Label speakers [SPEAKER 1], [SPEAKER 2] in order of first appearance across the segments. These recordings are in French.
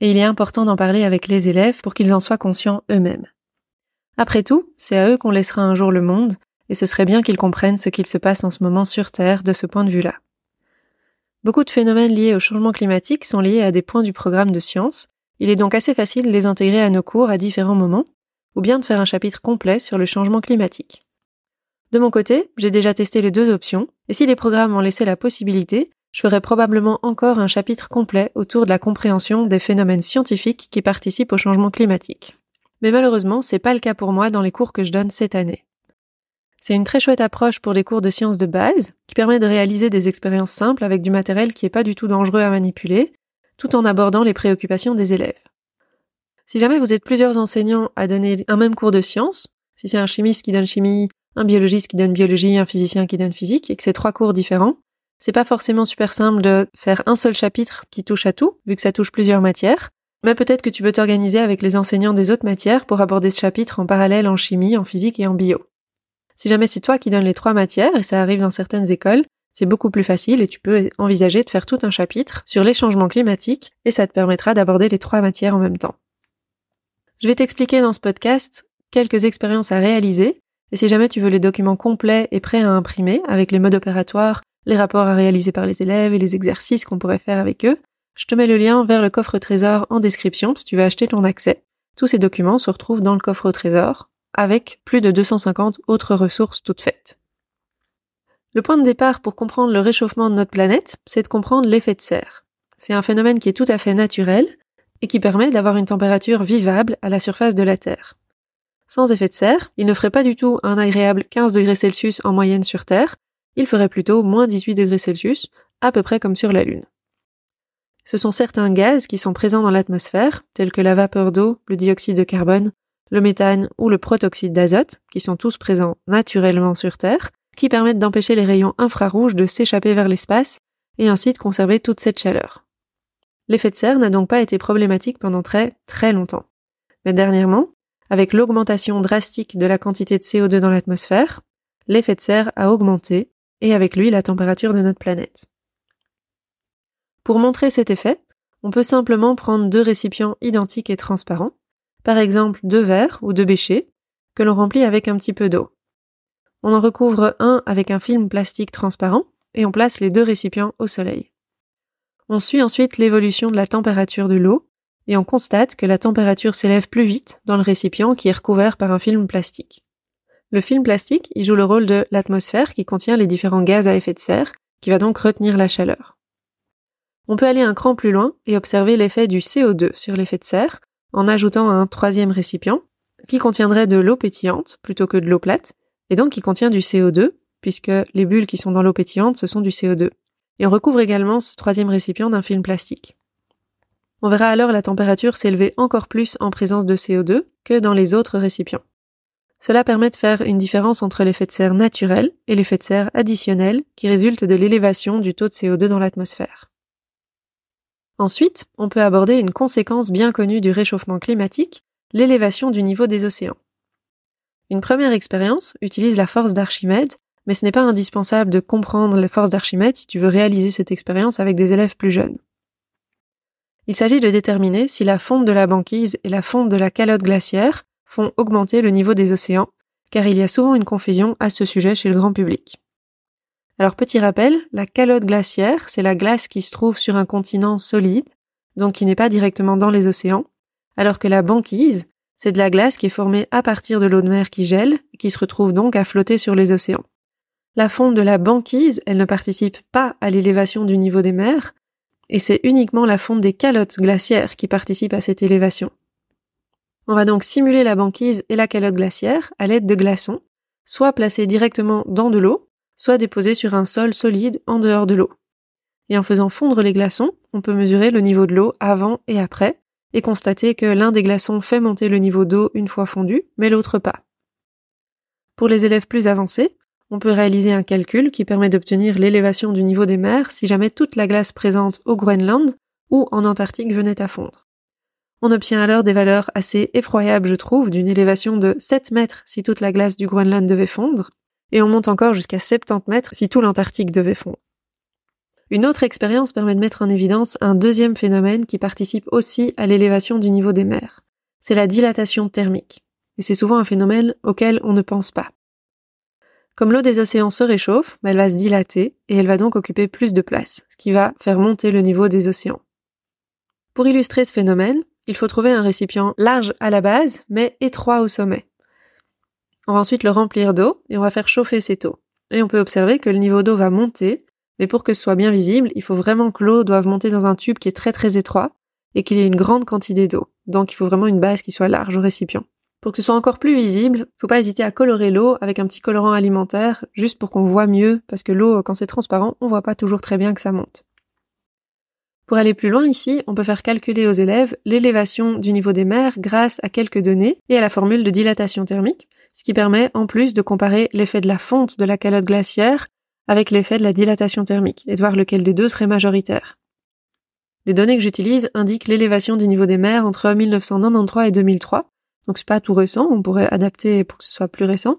[SPEAKER 1] Et il est important d'en parler avec les élèves pour qu'ils en soient conscients eux-mêmes. Après tout, c'est à eux qu'on laissera un jour le monde, et ce serait bien qu'ils comprennent ce qu'il se passe en ce moment sur Terre de ce point de vue-là. Beaucoup de phénomènes liés au changement climatique sont liés à des points du programme de sciences, il est donc assez facile de les intégrer à nos cours à différents moments, ou bien de faire un chapitre complet sur le changement climatique. De mon côté, j'ai déjà testé les deux options, et si les programmes en laissaient la possibilité, je ferai probablement encore un chapitre complet autour de la compréhension des phénomènes scientifiques qui participent au changement climatique. Mais malheureusement, c'est pas le cas pour moi dans les cours que je donne cette année. C'est une très chouette approche pour les cours de sciences de base, qui permet de réaliser des expériences simples avec du matériel qui est pas du tout dangereux à manipuler, tout en abordant les préoccupations des élèves. Si jamais vous êtes plusieurs enseignants à donner un même cours de sciences, si c'est un chimiste qui donne chimie, un biologiste qui donne biologie, un physicien qui donne physique, et que c'est trois cours différents, c'est pas forcément super simple de faire un seul chapitre qui touche à tout, vu que ça touche plusieurs matières. Mais peut-être que tu peux t'organiser avec les enseignants des autres matières pour aborder ce chapitre en parallèle en chimie, en physique et en bio. Si jamais c'est toi qui donnes les trois matières, et ça arrive dans certaines écoles, c'est beaucoup plus facile et tu peux envisager de faire tout un chapitre sur les changements climatiques et ça te permettra d'aborder les trois matières en même temps. Je vais t'expliquer dans ce podcast quelques expériences à réaliser et si jamais tu veux les documents complets et prêts à imprimer avec les modes opératoires, les rapports à réaliser par les élèves et les exercices qu'on pourrait faire avec eux, je te mets le lien vers le coffre trésor en description si tu veux acheter ton accès. Tous ces documents se retrouvent dans le coffre trésor, avec plus de 250 autres ressources toutes faites. Le point de départ pour comprendre le réchauffement de notre planète, c'est de comprendre l'effet de serre. C'est un phénomène qui est tout à fait naturel et qui permet d'avoir une température vivable à la surface de la Terre. Sans effet de serre, il ne ferait pas du tout un agréable 15 degrés Celsius en moyenne sur Terre, il ferait plutôt moins 18 degrés Celsius, à peu près comme sur la Lune. Ce sont certains gaz qui sont présents dans l'atmosphère, tels que la vapeur d'eau, le dioxyde de carbone, le méthane ou le protoxyde d'azote, qui sont tous présents naturellement sur Terre, qui permettent d'empêcher les rayons infrarouges de s'échapper vers l'espace et ainsi de conserver toute cette chaleur. L'effet de serre n'a donc pas été problématique pendant très très longtemps. Mais dernièrement, avec l'augmentation drastique de la quantité de CO2 dans l'atmosphère, l'effet de serre a augmenté et avec lui la température de notre planète. Pour montrer cet effet, on peut simplement prendre deux récipients identiques et transparents, par exemple deux verres ou deux béchets, que l'on remplit avec un petit peu d'eau. On en recouvre un avec un film plastique transparent et on place les deux récipients au soleil. On suit ensuite l'évolution de la température de l'eau et on constate que la température s'élève plus vite dans le récipient qui est recouvert par un film plastique. Le film plastique, il joue le rôle de l'atmosphère qui contient les différents gaz à effet de serre, qui va donc retenir la chaleur. On peut aller un cran plus loin et observer l'effet du CO2 sur l'effet de serre en ajoutant un troisième récipient qui contiendrait de l'eau pétillante plutôt que de l'eau plate et donc qui contient du CO2 puisque les bulles qui sont dans l'eau pétillante ce sont du CO2. Et on recouvre également ce troisième récipient d'un film plastique. On verra alors la température s'élever encore plus en présence de CO2 que dans les autres récipients. Cela permet de faire une différence entre l'effet de serre naturel et l'effet de serre additionnel qui résulte de l'élévation du taux de CO2 dans l'atmosphère. Ensuite, on peut aborder une conséquence bien connue du réchauffement climatique, l'élévation du niveau des océans. Une première expérience utilise la force d'Archimède, mais ce n'est pas indispensable de comprendre la force d'Archimède si tu veux réaliser cette expérience avec des élèves plus jeunes. Il s'agit de déterminer si la fonte de la banquise et la fonte de la calotte glaciaire font augmenter le niveau des océans, car il y a souvent une confusion à ce sujet chez le grand public. Alors petit rappel, la calotte glaciaire, c'est la glace qui se trouve sur un continent solide, donc qui n'est pas directement dans les océans, alors que la banquise, c'est de la glace qui est formée à partir de l'eau de mer qui gèle, et qui se retrouve donc à flotter sur les océans. La fonte de la banquise, elle ne participe pas à l'élévation du niveau des mers, et c'est uniquement la fonte des calottes glaciaires qui participe à cette élévation. On va donc simuler la banquise et la calotte glaciaire à l'aide de glaçons, soit placés directement dans de l'eau, soit déposés sur un sol solide en dehors de l'eau. Et en faisant fondre les glaçons, on peut mesurer le niveau de l'eau avant et après, et constater que l'un des glaçons fait monter le niveau d'eau une fois fondu, mais l'autre pas. Pour les élèves plus avancés, on peut réaliser un calcul qui permet d'obtenir l'élévation du niveau des mers si jamais toute la glace présente au Groenland ou en Antarctique venait à fondre. On obtient alors des valeurs assez effroyables, je trouve, d'une élévation de 7 mètres si toute la glace du Groenland devait fondre, et on monte encore jusqu'à 70 mètres si tout l'Antarctique devait fondre. Une autre expérience permet de mettre en évidence un deuxième phénomène qui participe aussi à l'élévation du niveau des mers. C'est la dilatation thermique. Et c'est souvent un phénomène auquel on ne pense pas. Comme l'eau des océans se réchauffe, elle va se dilater et elle va donc occuper plus de place, ce qui va faire monter le niveau des océans. Pour illustrer ce phénomène, il faut trouver un récipient large à la base, mais étroit au sommet. On va ensuite le remplir d'eau et on va faire chauffer cette eau. Et on peut observer que le niveau d'eau va monter mais pour que ce soit bien visible, il faut vraiment que l'eau doive monter dans un tube qui est très très étroit et qu'il y ait une grande quantité d'eau. Donc il faut vraiment une base qui soit large au récipient. Pour que ce soit encore plus visible, faut pas hésiter à colorer l'eau avec un petit colorant alimentaire, juste pour qu'on voit mieux, parce que l'eau, quand c'est transparent, on voit pas toujours très bien que ça monte. Pour aller plus loin ici, on peut faire calculer aux élèves l'élévation du niveau des mers grâce à quelques données et à la formule de dilatation thermique, ce qui permet en plus de comparer l'effet de la fonte de la calotte glaciaire avec l'effet de la dilatation thermique et de voir lequel des deux serait majoritaire. Les données que j'utilise indiquent l'élévation du niveau des mers entre 1993 et 2003, donc c'est pas tout récent, on pourrait adapter pour que ce soit plus récent,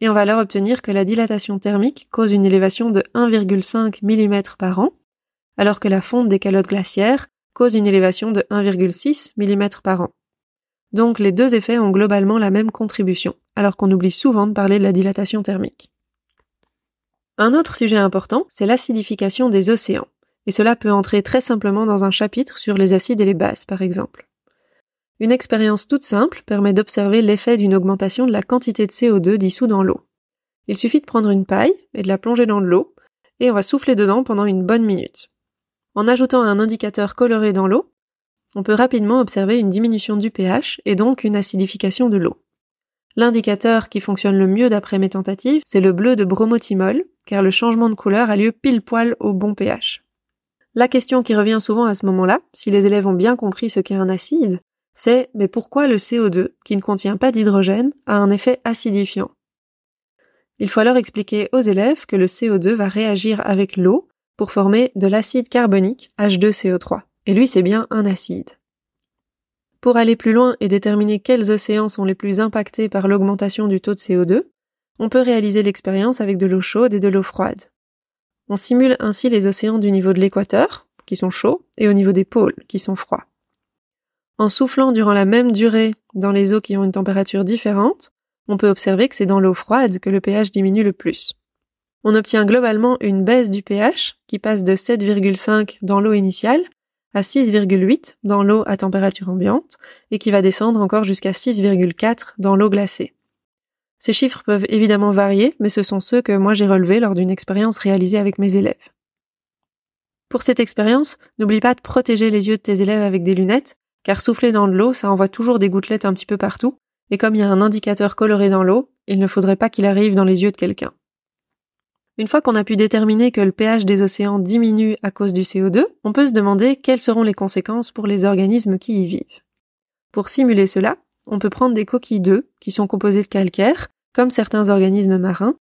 [SPEAKER 1] et on va alors obtenir que la dilatation thermique cause une élévation de 1,5 mm par an, alors que la fonte des calottes glaciaires cause une élévation de 1,6 mm par an. Donc les deux effets ont globalement la même contribution, alors qu'on oublie souvent de parler de la dilatation thermique. Un autre sujet important, c'est l'acidification des océans, et cela peut entrer très simplement dans un chapitre sur les acides et les bases, par exemple. Une expérience toute simple permet d'observer l'effet d'une augmentation de la quantité de CO2 dissous dans l'eau. Il suffit de prendre une paille et de la plonger dans de l'eau, et on va souffler dedans pendant une bonne minute. En ajoutant un indicateur coloré dans l'eau, on peut rapidement observer une diminution du pH et donc une acidification de l'eau. L'indicateur qui fonctionne le mieux d'après mes tentatives, c'est le bleu de bromothymol, car le changement de couleur a lieu pile poil au bon pH. La question qui revient souvent à ce moment-là, si les élèves ont bien compris ce qu'est un acide, c'est mais pourquoi le CO2, qui ne contient pas d'hydrogène, a un effet acidifiant? Il faut alors expliquer aux élèves que le CO2 va réagir avec l'eau pour former de l'acide carbonique H2CO3. Et lui, c'est bien un acide. Pour aller plus loin et déterminer quels océans sont les plus impactés par l'augmentation du taux de CO2, on peut réaliser l'expérience avec de l'eau chaude et de l'eau froide. On simule ainsi les océans du niveau de l'équateur, qui sont chauds, et au niveau des pôles, qui sont froids. En soufflant durant la même durée dans les eaux qui ont une température différente, on peut observer que c'est dans l'eau froide que le pH diminue le plus. On obtient globalement une baisse du pH qui passe de 7,5 dans l'eau initiale à 6,8 dans l'eau à température ambiante et qui va descendre encore jusqu'à 6,4 dans l'eau glacée. Ces chiffres peuvent évidemment varier, mais ce sont ceux que moi j'ai relevés lors d'une expérience réalisée avec mes élèves. Pour cette expérience, n'oublie pas de protéger les yeux de tes élèves avec des lunettes, car souffler dans de l'eau, ça envoie toujours des gouttelettes un petit peu partout, et comme il y a un indicateur coloré dans l'eau, il ne faudrait pas qu'il arrive dans les yeux de quelqu'un. Une fois qu'on a pu déterminer que le pH des océans diminue à cause du CO2, on peut se demander quelles seront les conséquences pour les organismes qui y vivent. Pour simuler cela, on peut prendre des coquilles d'œufs qui sont composées de calcaire, comme certains organismes marins,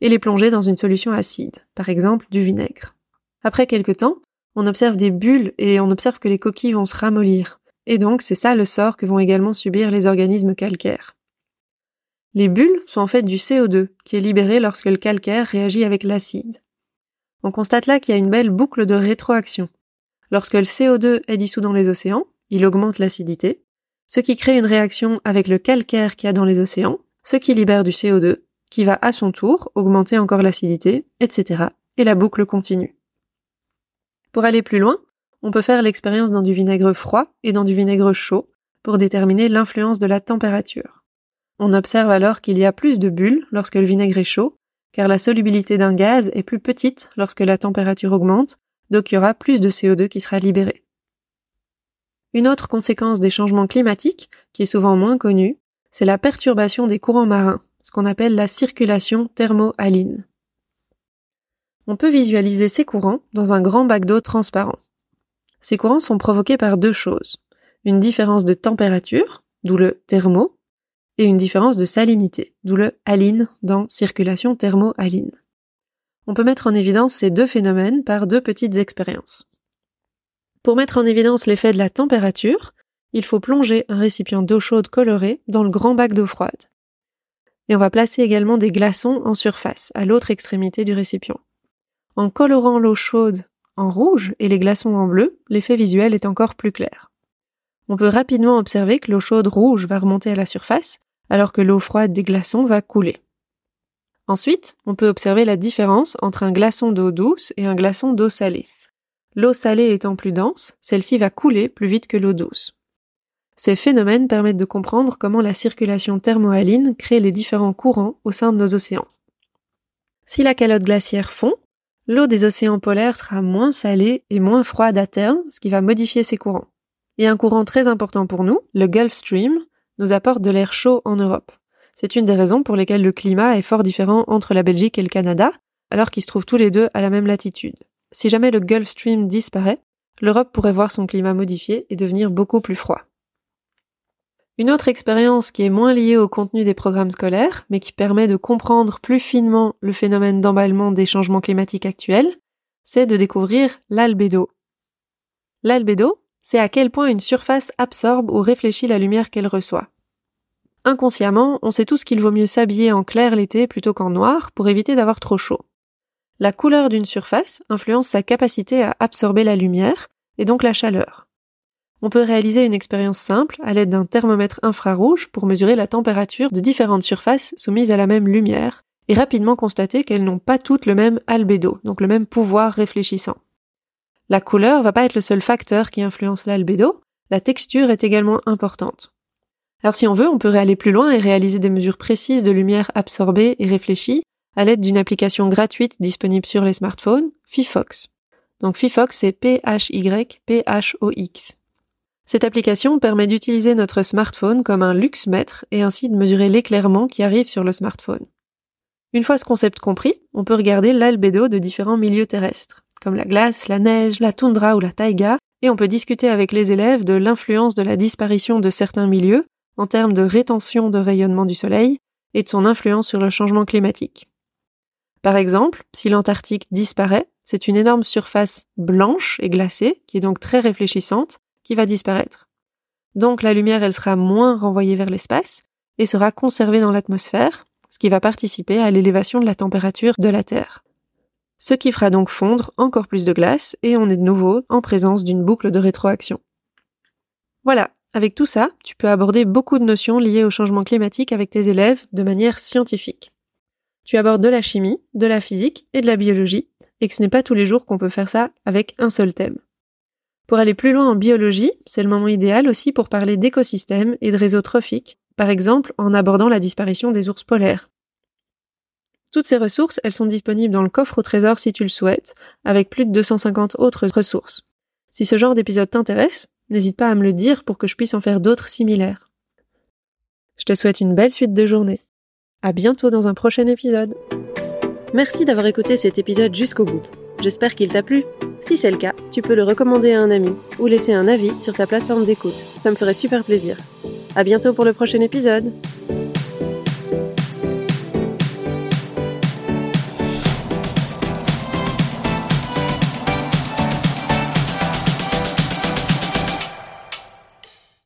[SPEAKER 1] et les plonger dans une solution acide, par exemple du vinaigre. Après quelque temps, on observe des bulles et on observe que les coquilles vont se ramollir. Et donc c'est ça le sort que vont également subir les organismes calcaires. Les bulles sont en fait du CO2 qui est libéré lorsque le calcaire réagit avec l'acide. On constate là qu'il y a une belle boucle de rétroaction. Lorsque le CO2 est dissous dans les océans, il augmente l'acidité, ce qui crée une réaction avec le calcaire qu'il y a dans les océans, ce qui libère du CO2, qui va à son tour augmenter encore l'acidité, etc. Et la boucle continue. Pour aller plus loin, on peut faire l'expérience dans du vinaigre froid et dans du vinaigre chaud pour déterminer l'influence de la température. On observe alors qu'il y a plus de bulles lorsque le vinaigre est chaud, car la solubilité d'un gaz est plus petite lorsque la température augmente, donc il y aura plus de CO2 qui sera libéré. Une autre conséquence des changements climatiques, qui est souvent moins connue, c'est la perturbation des courants marins, ce qu'on appelle la circulation thermohaline. On peut visualiser ces courants dans un grand bac d'eau transparent. Ces courants sont provoqués par deux choses. une différence de température, d'où le thermo, et une différence de salinité, d'où le haline dans circulation thermo-haline. On peut mettre en évidence ces deux phénomènes par deux petites expériences. Pour mettre en évidence l'effet de la température, il faut plonger un récipient d'eau chaude colorée dans le grand bac d'eau froide. Et on va placer également des glaçons en surface, à l'autre extrémité du récipient. En colorant l'eau chaude en rouge et les glaçons en bleu, l'effet visuel est encore plus clair. On peut rapidement observer que l'eau chaude rouge va remonter à la surface, alors que l'eau froide des glaçons va couler. Ensuite, on peut observer la différence entre un glaçon d'eau douce et un glaçon d'eau salée. L'eau salée étant plus dense, celle-ci va couler plus vite que l'eau douce. Ces phénomènes permettent de comprendre comment la circulation thermohaline crée les différents courants au sein de nos océans. Si la calotte glaciaire fond, l'eau des océans polaires sera moins salée et moins froide à terme, ce qui va modifier ces courants. Et un courant très important pour nous, le Gulf Stream, nous apporte de l'air chaud en Europe. C'est une des raisons pour lesquelles le climat est fort différent entre la Belgique et le Canada, alors qu'ils se trouvent tous les deux à la même latitude. Si jamais le Gulf Stream disparaît, l'Europe pourrait voir son climat modifié et devenir beaucoup plus froid. Une autre expérience qui est moins liée au contenu des programmes scolaires, mais qui permet de comprendre plus finement le phénomène d'emballement des changements climatiques actuels, c'est de découvrir l'albédo. L'albédo, c'est à quel point une surface absorbe ou réfléchit la lumière qu'elle reçoit. Inconsciemment, on sait tous qu'il vaut mieux s'habiller en clair l'été plutôt qu'en noir pour éviter d'avoir trop chaud. La couleur d'une surface influence sa capacité à absorber la lumière et donc la chaleur. On peut réaliser une expérience simple à l'aide d'un thermomètre infrarouge pour mesurer la température de différentes surfaces soumises à la même lumière et rapidement constater qu'elles n'ont pas toutes le même albédo, donc le même pouvoir réfléchissant. La couleur va pas être le seul facteur qui influence l'albédo, la texture est également importante. Alors si on veut, on peut aller plus loin et réaliser des mesures précises de lumière absorbée et réfléchie à l'aide d'une application gratuite disponible sur les smartphones, Fifox. Donc Fifox, c'est P-H-Y-P-H-O-X. Cette application permet d'utiliser notre smartphone comme un luxmètre et ainsi de mesurer l'éclairement qui arrive sur le smartphone. Une fois ce concept compris, on peut regarder l'albédo de différents milieux terrestres comme la glace, la neige, la toundra ou la taïga, et on peut discuter avec les élèves de l'influence de la disparition de certains milieux en termes de rétention de rayonnement du soleil et de son influence sur le changement climatique. Par exemple, si l'Antarctique disparaît, c'est une énorme surface blanche et glacée, qui est donc très réfléchissante, qui va disparaître. Donc la lumière, elle sera moins renvoyée vers l'espace et sera conservée dans l'atmosphère, ce qui va participer à l'élévation de la température de la Terre ce qui fera donc fondre encore plus de glace et on est de nouveau en présence d'une boucle de rétroaction. Voilà, avec tout ça, tu peux aborder beaucoup de notions liées au changement climatique avec tes élèves de manière scientifique. Tu abordes de la chimie, de la physique et de la biologie, et que ce n'est pas tous les jours qu'on peut faire ça avec un seul thème. Pour aller plus loin en biologie, c'est le moment idéal aussi pour parler d'écosystèmes et de réseaux trophiques, par exemple en abordant la disparition des ours polaires, toutes ces ressources, elles sont disponibles dans le coffre au trésor si tu le souhaites, avec plus de 250 autres ressources. Si ce genre d'épisode t'intéresse, n'hésite pas à me le dire pour que je puisse en faire d'autres similaires. Je te souhaite une belle suite de journée. À bientôt dans un prochain épisode. Merci d'avoir écouté cet épisode jusqu'au bout. J'espère qu'il t'a plu. Si c'est le cas, tu peux le recommander à un ami ou laisser un avis sur ta plateforme d'écoute. Ça me ferait super plaisir. À bientôt pour le prochain épisode.